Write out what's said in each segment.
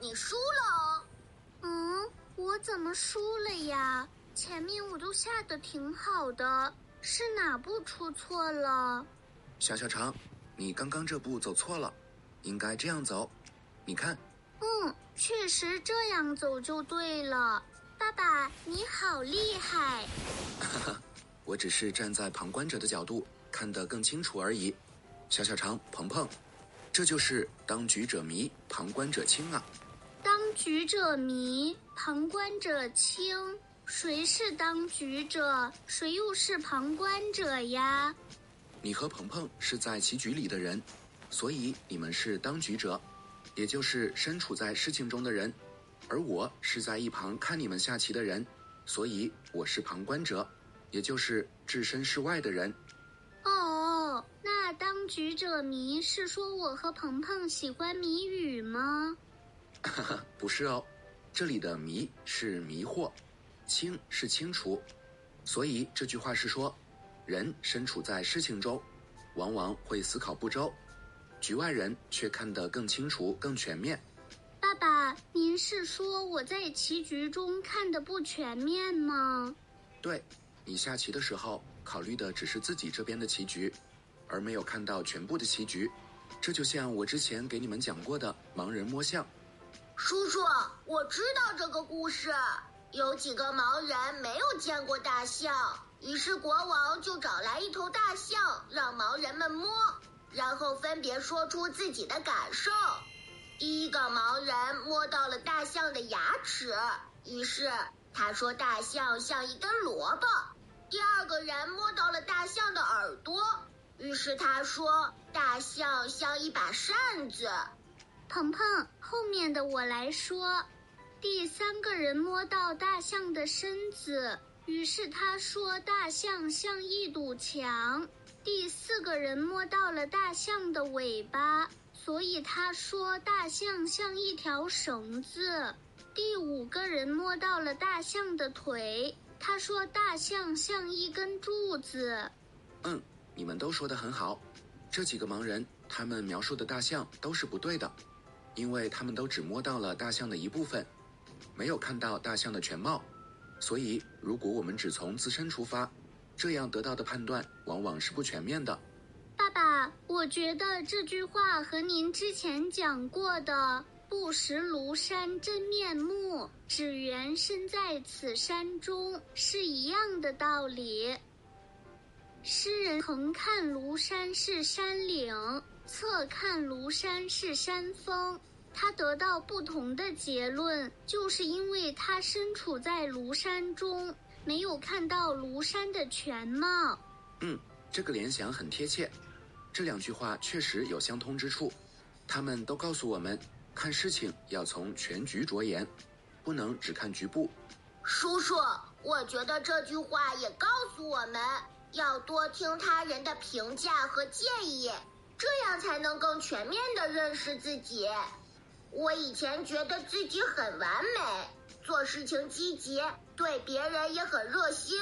你输了哦。嗯，我怎么输了呀？前面我都下的挺好的，是哪步出错了？小小肠，你刚刚这步走错了，应该这样走。你看，嗯，确实这样走就对了。爸爸，你好厉害！哈哈，我只是站在旁观者的角度看得更清楚而已。小小肠，鹏鹏，这就是当局者迷，旁观者清啊。当局者迷，旁观者清。谁是当局者？谁又是旁观者呀？你和鹏鹏是在棋局里的人，所以你们是当局者，也就是身处在事情中的人。而我是在一旁看你们下棋的人，所以我是旁观者，也就是置身事外的人。哦，那当局者迷是说我和鹏鹏喜欢谜语吗？哈哈，不是哦，这里的迷是迷惑，清是清除，所以这句话是说，人身处在事情中，往往会思考不周，局外人却看得更清楚、更全面。爸爸，您是说我在棋局中看得不全面吗？对，你下棋的时候考虑的只是自己这边的棋局，而没有看到全部的棋局。这就像我之前给你们讲过的盲人摸象。叔叔，我知道这个故事。有几个盲人没有见过大象，于是国王就找来一头大象，让盲人们摸，然后分别说出自己的感受。第一个盲人摸到了大象的牙齿，于是他说大象像一根萝卜。第二个人摸到了大象的耳朵，于是他说大象像一把扇子。鹏鹏，后面的我来说。第三个人摸到大象的身子，于是他说大象像一堵墙。第四个人摸到了大象的尾巴。所以他说大象像一条绳子。第五个人摸到了大象的腿，他说大象像一根柱子。嗯，你们都说的很好。这几个盲人他们描述的大象都是不对的，因为他们都只摸到了大象的一部分，没有看到大象的全貌。所以如果我们只从自身出发，这样得到的判断往往是不全面的。爸爸，我觉得这句话和您之前讲过的“不识庐山真面目，只缘身在此山中”是一样的道理。诗人横看庐山是山岭，侧看庐山是山峰，他得到不同的结论，就是因为他身处在庐山中，没有看到庐山的全貌。嗯，这个联想很贴切。这两句话确实有相通之处，他们都告诉我们，看事情要从全局着眼，不能只看局部。叔叔，我觉得这句话也告诉我们要多听他人的评价和建议，这样才能更全面的认识自己。我以前觉得自己很完美，做事情积极，对别人也很热心，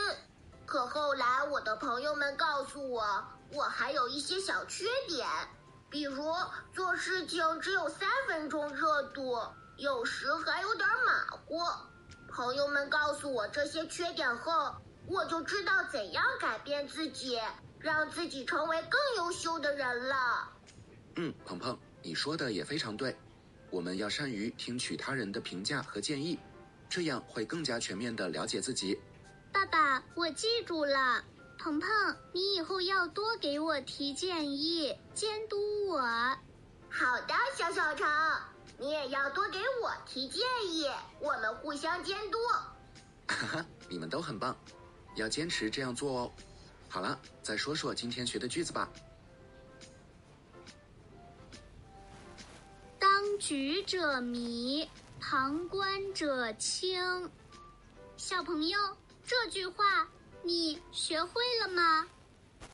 可后来我的朋友们告诉我。我还有一些小缺点，比如做事情只有三分钟热度，有时还有点马虎。朋友们告诉我这些缺点后，我就知道怎样改变自己，让自己成为更优秀的人了。嗯，鹏鹏，你说的也非常对，我们要善于听取他人的评价和建议，这样会更加全面的了解自己。爸爸，我记住了。鹏鹏，你以后要多给我提建议，监督我。好的，小小成，你也要多给我提建议，我们互相监督。哈哈，你们都很棒，要坚持这样做哦。好了，再说说今天学的句子吧。当局者迷，旁观者清。小朋友，这句话。你学会了吗？